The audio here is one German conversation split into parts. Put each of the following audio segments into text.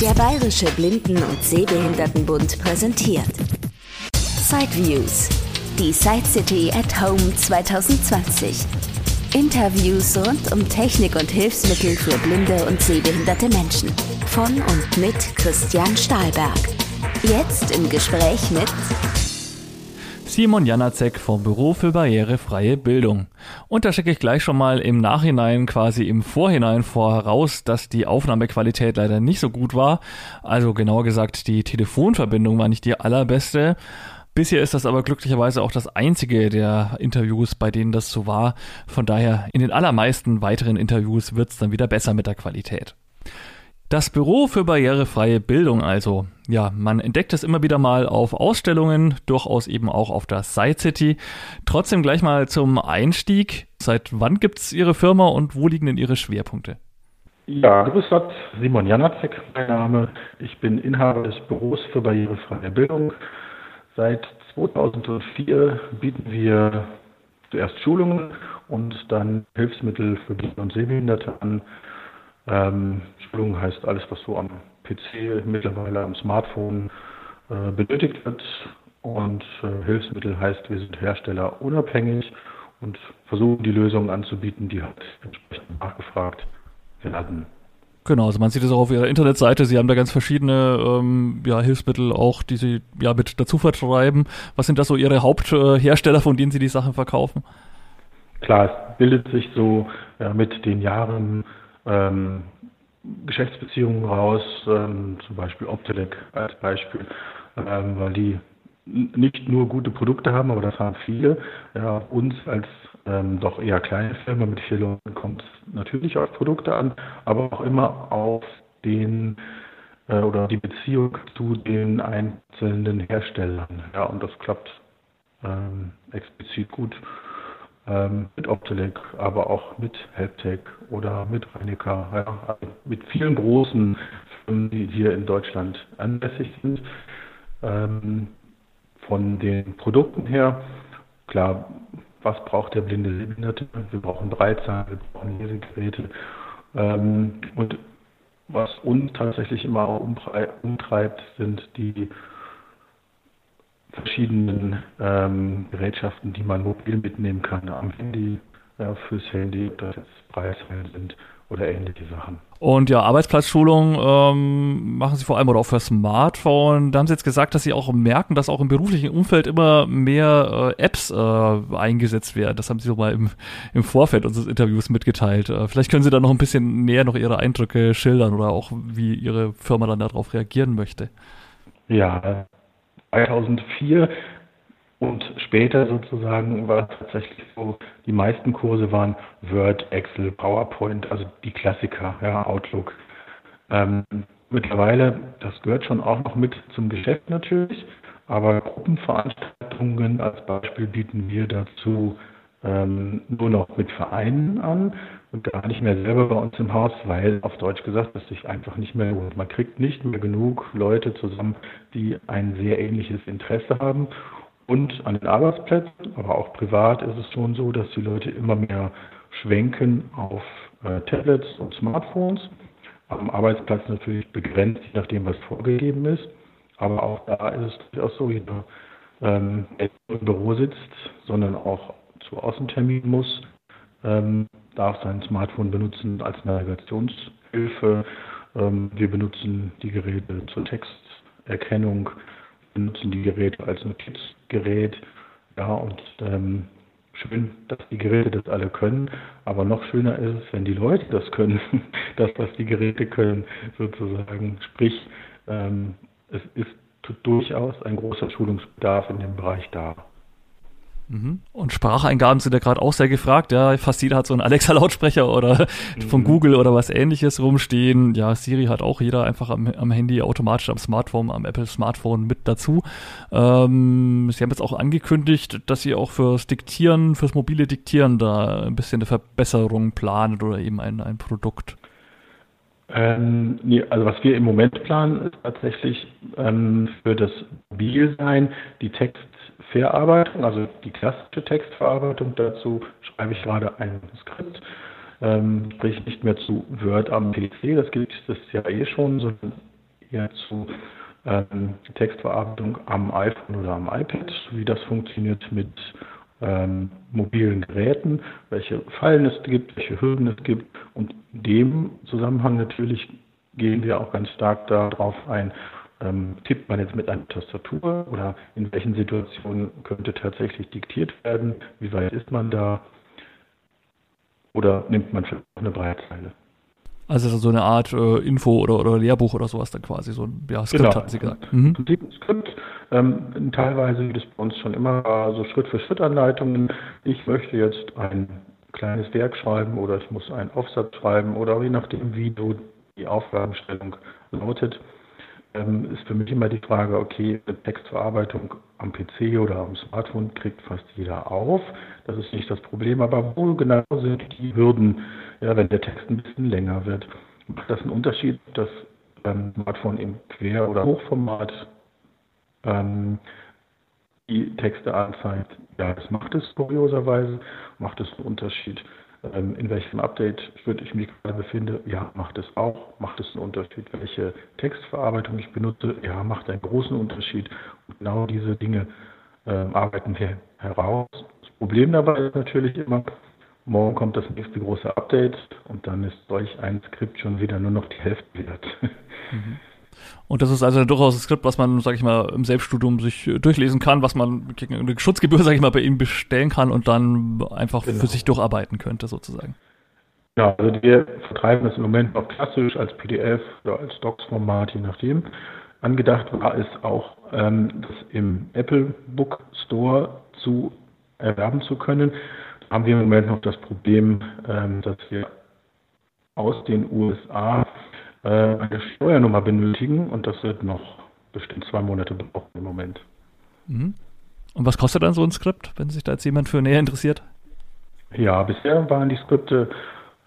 Der Bayerische Blinden- und Sehbehindertenbund präsentiert Sideviews, die Side City at Home 2020. Interviews rund um Technik und Hilfsmittel für blinde und sehbehinderte Menschen. Von und mit Christian Stahlberg. Jetzt im Gespräch mit Simon Janacek vom Büro für barrierefreie Bildung. Und da schicke ich gleich schon mal im Nachhinein, quasi im Vorhinein voraus, dass die Aufnahmequalität leider nicht so gut war. Also genauer gesagt, die Telefonverbindung war nicht die allerbeste. Bisher ist das aber glücklicherweise auch das einzige der Interviews, bei denen das so war. Von daher, in den allermeisten weiteren Interviews wird es dann wieder besser mit der Qualität. Das Büro für barrierefreie Bildung also. Ja, man entdeckt es immer wieder mal auf Ausstellungen, durchaus eben auch auf der Side City. Trotzdem gleich mal zum Einstieg. Seit wann gibt es Ihre Firma und wo liegen denn Ihre Schwerpunkte? Ja, grüß Gott, Simon Janacek, mein Name. Ich bin Inhaber des Büros für barrierefreie Bildung. Seit 2004 bieten wir zuerst Schulungen und dann Hilfsmittel für Blinde und Sehbehinderte an ähm, Schulung heißt alles, was so am PC, mittlerweile am Smartphone äh, benötigt wird. Und äh, Hilfsmittel heißt, wir sind Hersteller unabhängig und versuchen die Lösungen anzubieten, die halt entsprechend nachgefragt werden. Genau, also man sieht es auch auf ihrer Internetseite. Sie haben da ganz verschiedene ähm, ja, Hilfsmittel auch, die Sie ja mit dazu vertreiben. Was sind da so Ihre Haupthersteller, von denen Sie die Sachen verkaufen? Klar, es bildet sich so ja, mit den Jahren ähm, Geschäftsbeziehungen raus, ähm, zum Beispiel Optelec als Beispiel, ähm, weil die nicht nur gute Produkte haben, aber das haben viele. Ja, uns als ähm, doch eher kleine Firma mit vier Leuten kommt es natürlich auf Produkte an, aber auch immer auf den äh, oder die Beziehung zu den einzelnen Herstellern. Ja, und das klappt ähm, explizit gut ähm, mit Optelec, aber auch mit Helptech oder mit Reinecker, ja, also mit vielen großen Firmen, die hier in Deutschland ansässig sind. Ähm, von den Produkten her, klar, was braucht der blinde Sehbehinderte? Wir brauchen Breitzahlen, wir brauchen Lesegeräte. Ähm, und was uns tatsächlich immer umtreibt, sind die verschiedenen ähm, Gerätschaften, die man mobil mitnehmen kann am Handy, ja, fürs Handy, ob das jetzt Preiswellen sind oder ähnliche Sachen. Und ja, Arbeitsplatzschulung ähm, machen Sie vor allem oder auch für Smartphone. Da haben Sie jetzt gesagt, dass Sie auch merken, dass auch im beruflichen Umfeld immer mehr äh, Apps äh, eingesetzt werden. Das haben Sie so mal im, im Vorfeld unseres Interviews mitgeteilt. Äh, vielleicht können Sie da noch ein bisschen näher noch Ihre Eindrücke schildern oder auch wie Ihre Firma dann darauf reagieren möchte. Ja, 2004 und später sozusagen war es tatsächlich so, die meisten Kurse waren Word, Excel, PowerPoint, also die Klassiker, ja, Outlook. Ähm, mittlerweile, das gehört schon auch noch mit zum Geschäft natürlich, aber Gruppenveranstaltungen als Beispiel bieten wir dazu ähm, nur noch mit Vereinen an und gar nicht mehr selber bei uns im Haus, weil auf Deutsch gesagt, das sich einfach nicht mehr lohnt. Man kriegt nicht mehr genug Leute zusammen, die ein sehr ähnliches Interesse haben. Und an den Arbeitsplätzen, aber auch privat ist es schon so, dass die Leute immer mehr schwenken auf äh, Tablets und Smartphones. Am Arbeitsplatz natürlich begrenzt, je nachdem, was vorgegeben ist. Aber auch da ist es durchaus so, jeder, ähm, im Büro sitzt, sondern auch zu Außentermin muss, ähm, darf sein Smartphone benutzen als Navigationshilfe. Ähm, wir benutzen die Geräte zur Texterkennung, benutzen die Geräte als Notizgerät. Ja, und ähm, schön, dass die Geräte das alle können, aber noch schöner ist es, wenn die Leute das können, das, was die Geräte können, sozusagen. Sprich, ähm, es ist durchaus ein großer Schulungsbedarf in dem Bereich da. Mhm. Und Spracheingaben sind ja gerade auch sehr gefragt. Ja, fast jeder hat so einen Alexa-Lautsprecher oder mhm. von Google oder was ähnliches rumstehen. Ja, Siri hat auch jeder einfach am, am Handy automatisch am Smartphone, am Apple Smartphone mit dazu. Ähm, Sie haben jetzt auch angekündigt, dass Sie auch fürs Diktieren, fürs mobile Diktieren da ein bisschen eine Verbesserung planen oder eben ein, ein Produkt. Ähm, nee, also was wir im Moment planen, ist tatsächlich ähm, für das Mobilsein die Textverarbeitung, also die klassische Textverarbeitung. Dazu schreibe ich gerade ein Skript, ähm, sprich nicht mehr zu Word am PC, das gibt es ja eh schon, sondern eher zu ähm, Textverarbeitung am iPhone oder am iPad, wie das funktioniert mit ähm, mobilen Geräten, welche Fallen es gibt, welche Hürden es gibt. Und in dem Zusammenhang natürlich gehen wir auch ganz stark darauf ein, ähm, tippt man jetzt mit einer Tastatur oder in welchen Situationen könnte tatsächlich diktiert werden, wie weit ist man da oder nimmt man vielleicht auch eine Breitzeile. Also so eine Art äh, Info oder, oder Lehrbuch oder sowas dann quasi, so ein ja, Skript genau. hatten Sie gesagt. Mhm. Ein Skript, ähm, teilweise gibt es bei uns schon immer so Schritt-für-Schritt-Anleitungen. Ich möchte jetzt ein kleines Werk schreiben oder ich muss einen Aufsatz schreiben oder je nachdem, wie du die Aufgabenstellung lautet, ähm, ist für mich immer die Frage, okay, eine Textverarbeitung am PC oder am Smartphone kriegt fast jeder auf. Das ist nicht das Problem, aber wo genau sind die Hürden, ja, wenn der Text ein bisschen länger wird? Macht das einen Unterschied, dass beim Smartphone im Quer- oder Hochformat ähm, die Texte anzeigt? Ja, das macht es kurioserweise, macht es einen Unterschied in welchem Update ich mich gerade befinde, ja, macht es auch, macht es einen Unterschied. Welche Textverarbeitung ich benutze, ja, macht einen großen Unterschied. Und genau diese Dinge äh, arbeiten wir heraus. Das Problem dabei ist natürlich immer, morgen kommt das nächste große Update und dann ist solch ein Skript schon wieder nur noch die Hälfte wert. Mhm. Und das ist also durchaus ein Skript, was man, sag ich mal, im Selbststudium sich äh, durchlesen kann, was man gegen eine Schutzgebühr, sag ich mal, bei Ihnen bestellen kann und dann einfach genau. für sich durcharbeiten könnte, sozusagen. Ja, also wir vertreiben das im Moment noch klassisch als PDF oder als Docs-Format, je nachdem. Angedacht war es auch, ähm, das im Apple Book Store zu erwerben zu können. Da haben wir im Moment noch das Problem, ähm, dass wir aus den USA äh, eine Steuernummer benötigen und das wird noch bestimmt zwei Monate brauchen im Moment. Mhm. Und was kostet dann so ein Skript, wenn sich da jetzt jemand für näher interessiert? Ja, bisher waren die Skripte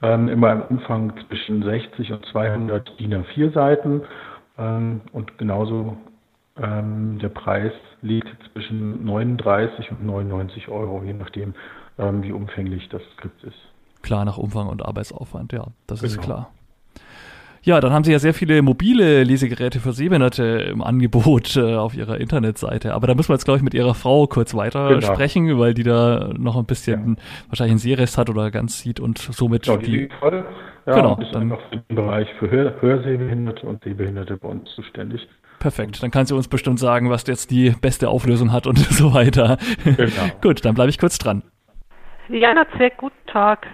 ähm, immer im Umfang zwischen 60 und 200 DIN A4 Seiten ähm, und genauso ähm, der Preis liegt zwischen 39 und 99 Euro, je nachdem, ähm, wie umfänglich das Skript ist. Klar, nach Umfang und Arbeitsaufwand, ja, das genau. ist klar. Ja, dann haben sie ja sehr viele mobile Lesegeräte für Sehbehinderte im Angebot äh, auf ihrer Internetseite. Aber da müssen wir jetzt, glaube ich, mit ihrer Frau kurz weiter genau. sprechen, weil die da noch ein bisschen ja. wahrscheinlich einen Sehrest hat oder ganz sieht und somit genau, die, die voll. Ja, genau, ist dann noch den Bereich für Hör Hörsehbehinderte und Sehbehinderte bei uns zuständig. Perfekt, dann kann sie uns bestimmt sagen, was jetzt die beste Auflösung hat und so weiter. Genau. Gut, dann bleibe ich kurz dran. Jana Zweck, guten Tag.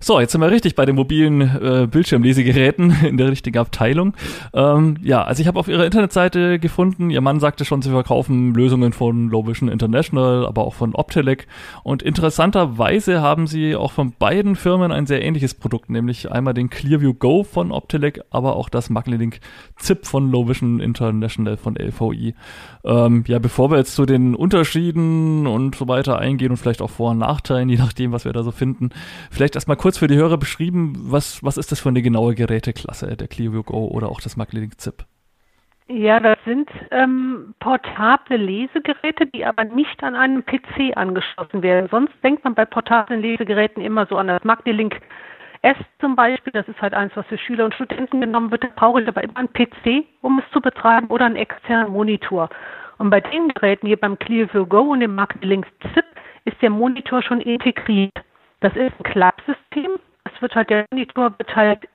So, jetzt sind wir richtig bei den mobilen äh, Bildschirmlesegeräten in der richtigen Abteilung. Ähm, ja, also ich habe auf ihrer Internetseite gefunden, ihr Mann sagte schon, sie verkaufen Lösungen von Low Vision International, aber auch von Optelec. Und interessanterweise haben sie auch von beiden Firmen ein sehr ähnliches Produkt, nämlich einmal den Clearview Go von Optelec, aber auch das Magnelink ZIP von Low Vision International von LVI. Ähm, ja, bevor wir jetzt zu den Unterschieden und so weiter eingehen und vielleicht auch Vor- und Nachteilen, je nachdem, was wir da so finden, vielleicht erstmal kurz kurz für die Hörer beschrieben, was, was ist das für eine genaue Geräteklasse, der Clearview Go oder auch das MagLink ZIP? Ja, das sind ähm, portable Lesegeräte, die aber nicht an einen PC angeschlossen werden. Sonst denkt man bei portablen Lesegeräten immer so an das MagLink S zum Beispiel. Das ist halt eins, was für Schüler und Studenten genommen wird. Da brauche ich aber immer einen PC, um es zu betreiben oder einen externen Monitor. Und bei den Geräten hier beim Clearview Go und dem MagLink ZIP ist der Monitor schon integriert. Das ist ein Klappsystem. Es wird halt, der Monitor wird halt,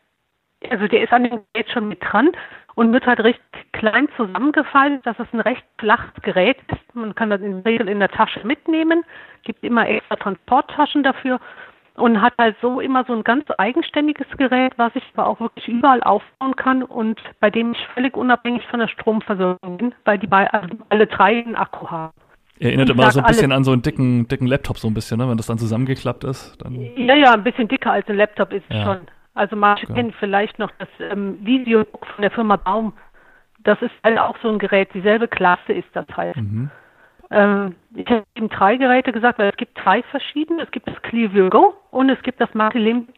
also der ist an dem Gerät schon mit dran und wird halt recht klein zusammengefaltet, dass es ein recht flaches Gerät ist. Man kann das in der Regel in der Tasche mitnehmen, gibt immer extra Transporttaschen dafür und hat halt so immer so ein ganz eigenständiges Gerät, was ich aber auch wirklich überall aufbauen kann und bei dem ich völlig unabhängig von der Stromversorgung bin, weil die bei, also alle drei einen Akku haben. Erinnert immer so ein bisschen an so einen dicken, dicken Laptop so ein bisschen, ne? wenn das dann zusammengeklappt ist. Dann ja, ja, ein bisschen dicker als ein Laptop ist ja. schon. Also manche ja. kennen vielleicht noch das ähm, Videobook von der Firma Baum. Das ist halt auch so ein Gerät, dieselbe Klasse ist das halt. Mhm. Ähm, ich habe eben drei Geräte gesagt, weil es gibt drei verschiedene. Es gibt das Clearview Go und es gibt das Magnilink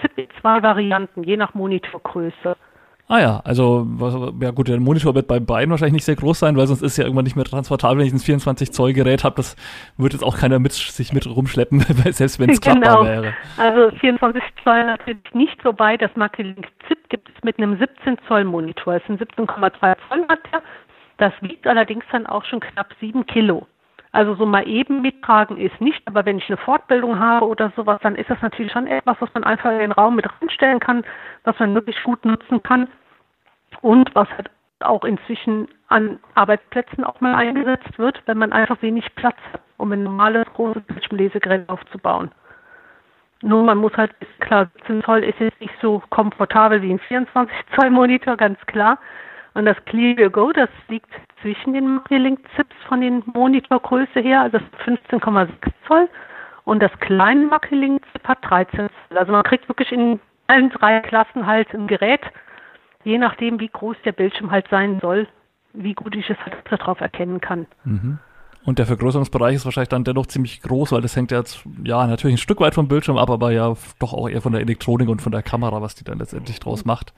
Zip in zwei Varianten, je nach Monitorgröße. Ah ja, also ja gut, der Monitor wird bei beiden wahrscheinlich nicht sehr groß sein, weil sonst ist ja irgendwann nicht mehr transportabel, wenn ich ein 24 Zoll Gerät habe, das wird jetzt auch keiner mit sich mit rumschleppen, selbst wenn es genau. klappbar wäre. Also 24 Zoll natürlich nicht so weit. Das Mackelink ZIP gibt es mit einem 17 Zoll Monitor. Es sind 17,2 Zoll der. Das wiegt allerdings dann auch schon knapp 7 Kilo. Also so mal eben mittragen ist nicht, aber wenn ich eine Fortbildung habe oder sowas, dann ist das natürlich schon etwas, was man einfach in den Raum mit reinstellen kann, was man wirklich gut nutzen kann und was halt auch inzwischen an Arbeitsplätzen auch mal eingesetzt wird, wenn man einfach wenig Platz hat, um ein normales großes Bildschirmlesegerät aufzubauen. Nur man muss halt, klar, 17 Zoll ist jetzt nicht so komfortabel wie ein 24 Zoll Monitor, ganz klar. Und das Clear Go, das liegt zwischen den Macri-Link-Zips von den Monitorgröße her, also 15,6 Zoll. Und das kleine Macri-Link-Zip hat 13 Zoll. Also man kriegt wirklich in allen drei Klassen halt ein Gerät, je nachdem, wie groß der Bildschirm halt sein soll, wie gut ich es halt darauf erkennen kann. Mhm. Und der Vergrößerungsbereich ist wahrscheinlich dann dennoch ziemlich groß, weil das hängt ja jetzt, ja, natürlich ein Stück weit vom Bildschirm ab, aber ja doch auch eher von der Elektronik und von der Kamera, was die dann letztendlich draus macht.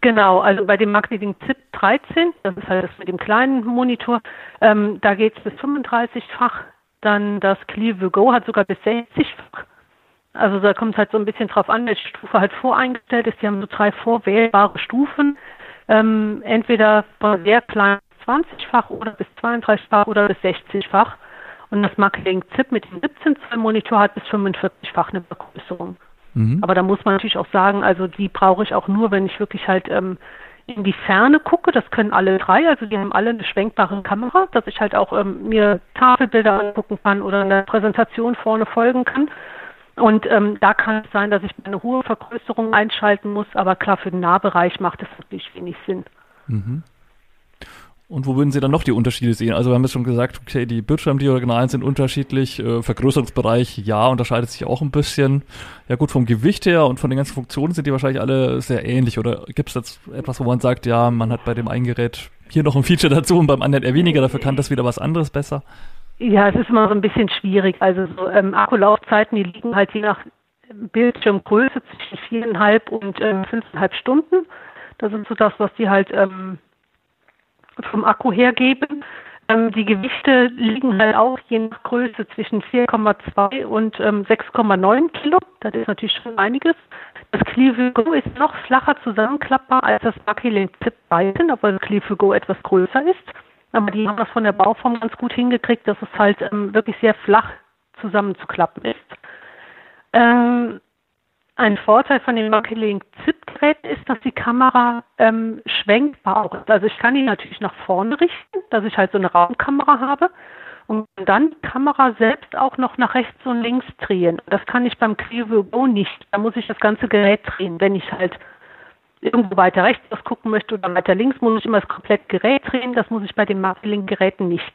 Genau, also bei dem Marketing ZIP 13, das ist halt das mit dem kleinen Monitor, ähm, da geht es bis 35-fach. Dann das Clearview Go hat sogar bis 60-fach. Also da kommt es halt so ein bisschen drauf an, welche Stufe halt voreingestellt ist. Die haben so drei vorwählbare Stufen. Ähm, entweder von sehr klein 20-fach oder bis 32-fach oder bis 60-fach. Und das Marketing ZIP mit dem 17 Zoll Monitor hat bis 45-fach eine Vergrößerung. Mhm. Aber da muss man natürlich auch sagen, also die brauche ich auch nur, wenn ich wirklich halt ähm, in die Ferne gucke. Das können alle drei, also die haben alle eine schwenkbare Kamera, dass ich halt auch ähm, mir Tafelbilder angucken kann oder eine Präsentation vorne folgen kann. Und ähm, da kann es sein, dass ich eine hohe Vergrößerung einschalten muss, aber klar, für den Nahbereich macht es natürlich wenig Sinn. Mhm. Und wo würden Sie dann noch die Unterschiede sehen? Also wir haben jetzt schon gesagt, okay, die Bildschirmdiagonalen sind unterschiedlich, äh, Vergrößerungsbereich, ja, unterscheidet sich auch ein bisschen. Ja gut, vom Gewicht her und von den ganzen Funktionen sind die wahrscheinlich alle sehr ähnlich. Oder gibt es jetzt etwas, wo man sagt, ja, man hat bei dem einen Gerät hier noch ein Feature dazu und beim anderen eher weniger, dafür kann das wieder was anderes besser? Ja, es ist immer so ein bisschen schwierig. Also so ähm, Akkulaufzeiten, die liegen halt je nach Bildschirmgröße zwischen viereinhalb und ähm, fünfeinhalb Stunden. Das ist so das, was die halt ähm, vom Akku hergeben. Ähm, die Gewichte liegen halt auch je nach Größe zwischen 4,2 und ähm, 6,9 Kilo. Das ist natürlich schon einiges. Das Go ist noch flacher zusammenklappbar als das Bucky Zip Bison, obwohl das Go etwas größer ist. Aber die haben das von der Bauform ganz gut hingekriegt, dass es halt ähm, wirklich sehr flach zusammenzuklappen ist. Ähm, ein Vorteil von den Mackelink ZIP-Geräten ist, dass die Kamera ähm, schwenkbar ist. Also ich kann die natürlich nach vorne richten, dass ich halt so eine Raumkamera habe und dann die Kamera selbst auch noch nach rechts und links drehen. Das kann ich beim Creo Go nicht. Da muss ich das ganze Gerät drehen. Wenn ich halt irgendwo weiter rechts was gucken möchte oder weiter links, muss ich immer das komplette Gerät drehen. Das muss ich bei den Mackelink-Geräten nicht.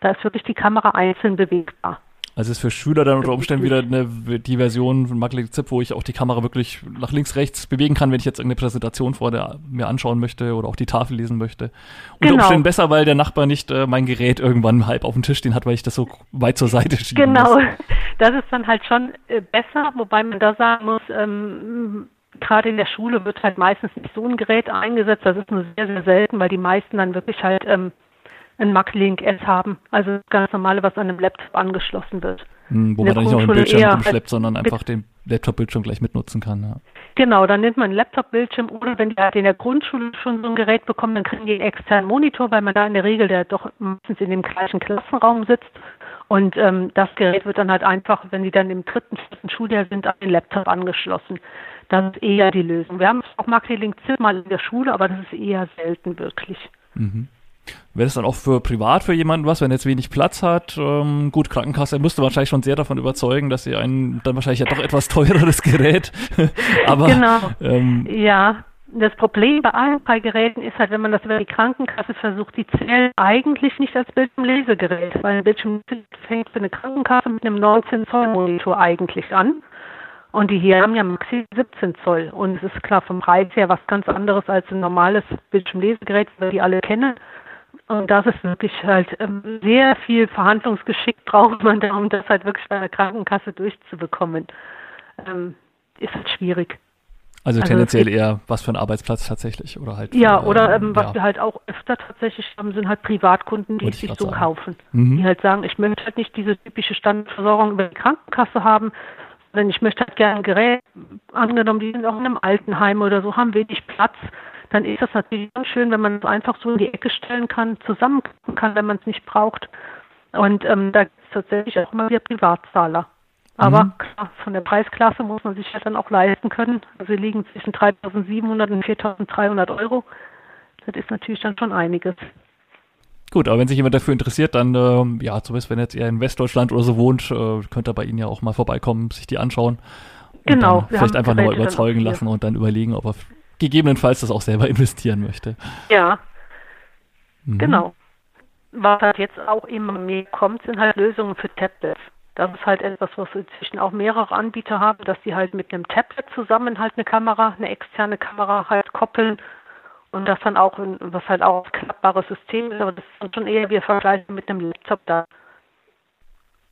Da ist wirklich die Kamera einzeln bewegbar. Also ist für Schüler dann unter Umständen wieder eine, die Version von Maglev Zip, wo ich auch die Kamera wirklich nach links, rechts bewegen kann, wenn ich jetzt irgendeine Präsentation vor der mir anschauen möchte oder auch die Tafel lesen möchte. Unter genau. Umständen besser, weil der Nachbar nicht äh, mein Gerät irgendwann halb auf dem Tisch stehen hat, weil ich das so weit zur Seite schiebe. Genau, muss. das ist dann halt schon äh, besser, wobei man da sagen muss, ähm, gerade in der Schule wird halt meistens nicht so ein Gerät eingesetzt. Das ist nur sehr, sehr selten, weil die meisten dann wirklich halt ähm, ein Mac-Link S haben. Also das ganz normale, was an einem Laptop angeschlossen wird. Hm, wo man dann nicht noch einen Bildschirm rumschleppt, sondern einfach den Laptop-Bildschirm gleich mitnutzen kann. Ja. Genau, dann nimmt man einen Laptop-Bildschirm oder wenn die halt in der Grundschule schon so ein Gerät bekommen, dann kriegen die einen externen Monitor, weil man da in der Regel der doch meistens in dem gleichen Klassenraum sitzt. Und ähm, das Gerät wird dann halt einfach, wenn sie dann im dritten, vierten Schuljahr sind, an den Laptop angeschlossen. Das ist eher die Lösung. Wir haben auch Marketing Zip mal in der Schule, aber das ist eher selten wirklich. Mhm. Wäre das dann auch für privat für jemanden was, wenn er jetzt wenig Platz hat? Ähm, gut, Krankenkasse müsste wahrscheinlich schon sehr davon überzeugen, dass sie einen dann wahrscheinlich ja doch etwas teureres Gerät. Aber genau. Ähm, ja, das Problem bei allen drei Geräten ist halt, wenn man das über die Krankenkasse versucht, die zählen eigentlich nicht als Bildschirmlesegerät, weil ein Bildschirm fängt für eine Krankenkasse mit einem 19 Zoll Monitor eigentlich an. Und die hier haben ja maxi 17 Zoll. Und es ist klar vom Preis her was ganz anderes als ein normales Bildschirmlesegerät, weil die alle kennen. Und das ist wirklich halt ähm, sehr viel Verhandlungsgeschick braucht man da, um das halt wirklich bei der Krankenkasse durchzubekommen. Ähm, ist halt schwierig. Also, also tendenziell eher was für ein Arbeitsplatz tatsächlich oder halt. Ja, für, oder ähm, was ja. wir halt auch öfter tatsächlich haben, sind halt Privatkunden, die sich so sagen. kaufen. Mhm. Die halt sagen, ich möchte halt nicht diese typische Standversorgung über die Krankenkasse haben, sondern ich möchte halt gerne ein Gerät, angenommen, die sind auch in einem Altenheim oder so, haben wenig Platz, dann ist das natürlich schön, wenn man es einfach so in die Ecke stellen kann, zusammenklappen kann, wenn man es nicht braucht. Und ähm, da gibt es tatsächlich auch immer wieder Privatzahler. Aber mhm. klar, von der Preisklasse muss man sich ja dann auch leisten können. Also sie liegen zwischen 3.700 und 4.300 Euro. Das ist natürlich dann schon einiges. Gut, aber wenn sich jemand dafür interessiert, dann, äh, ja, zumindest wenn jetzt eher in Westdeutschland oder so wohnt, äh, könnt ihr bei Ihnen ja auch mal vorbeikommen, sich die anschauen. genau. vielleicht einfach nochmal überzeugen lassen und dann überlegen, ob er gegebenenfalls das auch selber investieren möchte. Ja. Mhm. Genau. Was halt jetzt auch immer mehr kommt, sind halt Lösungen für Tablets. Das ist halt etwas, was inzwischen auch mehrere Anbieter haben, dass sie halt mit einem Tablet zusammen halt eine Kamera, eine externe Kamera halt koppeln und das dann auch, was halt auch ein klappbares System ist, aber das ist schon eher wir vergleichen mit einem Laptop da.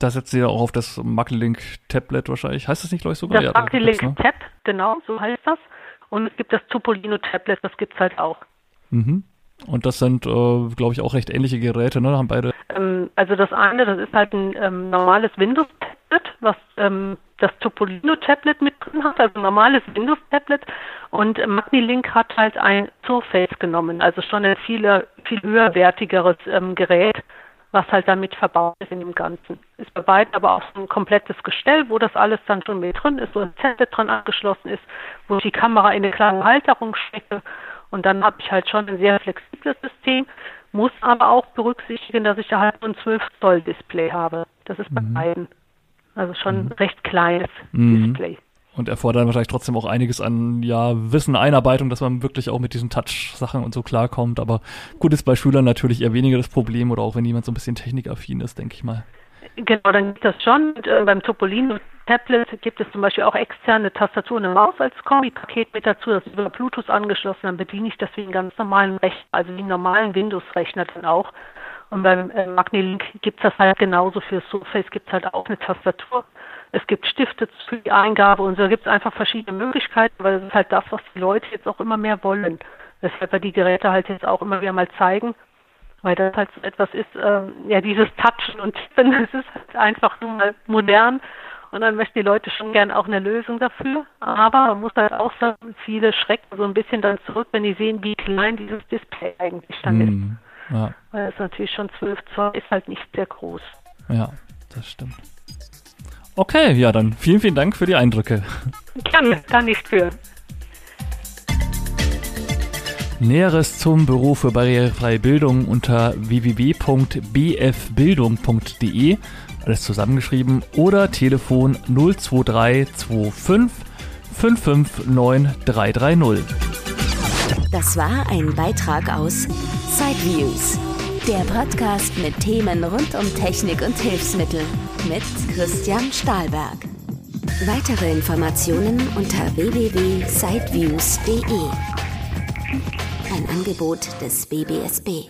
Da setzt sie ja auch auf das Maclink Tablet wahrscheinlich. Heißt das nicht, glaube ich, sogar? Das ja, Maclink ne? Tab, genau, so heißt das. Und es gibt das Topolino Tablet, das gibt es halt auch. Mhm. Und das sind, äh, glaube ich, auch recht ähnliche Geräte, ne? Haben beide. Ähm, also das eine, das ist halt ein ähm, normales Windows-Tablet, was ähm, das Topolino-Tablet mit drin hat, also ein normales Windows-Tablet. Und äh, Magnilink hat halt ein Surface genommen, also schon ein viel, viel höherwertigeres ähm, Gerät, was halt damit verbaut ist in dem Ganzen. Ist bei beiden aber auch so ein komplettes Gestell, wo das alles dann schon mit drin ist, wo ein Tablet dran angeschlossen ist, wo ich die Kamera in eine kleine Halterung stecke und dann habe ich halt schon ein sehr flexibles System, muss aber auch berücksichtigen, dass ich da halt ein 12 Zoll Display habe. Das ist bei mhm. beiden. Also schon ein mhm. recht kleines mhm. Display. Und erfordert wahrscheinlich trotzdem auch einiges an ja, Wissen, Einarbeitung, dass man wirklich auch mit diesen Touch-Sachen und so klarkommt. Aber gut ist bei Schülern natürlich eher weniger das Problem oder auch wenn jemand so ein bisschen technikaffin ist, denke ich mal. Genau, dann gibt das schon. Und, äh, beim Topolino Tablet gibt es zum Beispiel auch externe Tastatur und eine Maus als Kombi-Paket mit dazu. Das ist über Bluetooth angeschlossen. Dann bediene ich das wie einen ganz normalen Rechner, also wie einen normalen Windows-Rechner dann auch. Und beim äh, Magnilink gibt es das halt genauso für Surface gibt es halt auch eine Tastatur. Es gibt Stifte für die Eingabe und so gibt es einfach verschiedene Möglichkeiten, weil das ist halt das, was die Leute jetzt auch immer mehr wollen. Weshalb wir die Geräte halt jetzt auch immer wieder mal zeigen weil das halt so etwas ist, äh, ja, dieses Touchen und Tippen, das ist halt einfach nur mal modern und dann möchten die Leute schon gern auch eine Lösung dafür. Aber man muss halt auch sagen, viele schrecken so ein bisschen dann zurück, wenn die sehen, wie klein dieses Display eigentlich dann mm, ist. Hm, ja. Weil es natürlich schon 12 Zoll ist halt nicht sehr groß. Ja, das stimmt. Okay, ja, dann vielen, vielen Dank für die Eindrücke. Gerne, kann nicht für. Näheres zum Büro für barrierefreie Bildung unter www.bfbildung.de, alles zusammengeschrieben, oder Telefon 02325 559 Das war ein Beitrag aus Sideviews, der Podcast mit Themen rund um Technik und Hilfsmittel mit Christian Stahlberg. Weitere Informationen unter www.sideviews.de. Ein Angebot des BBSB.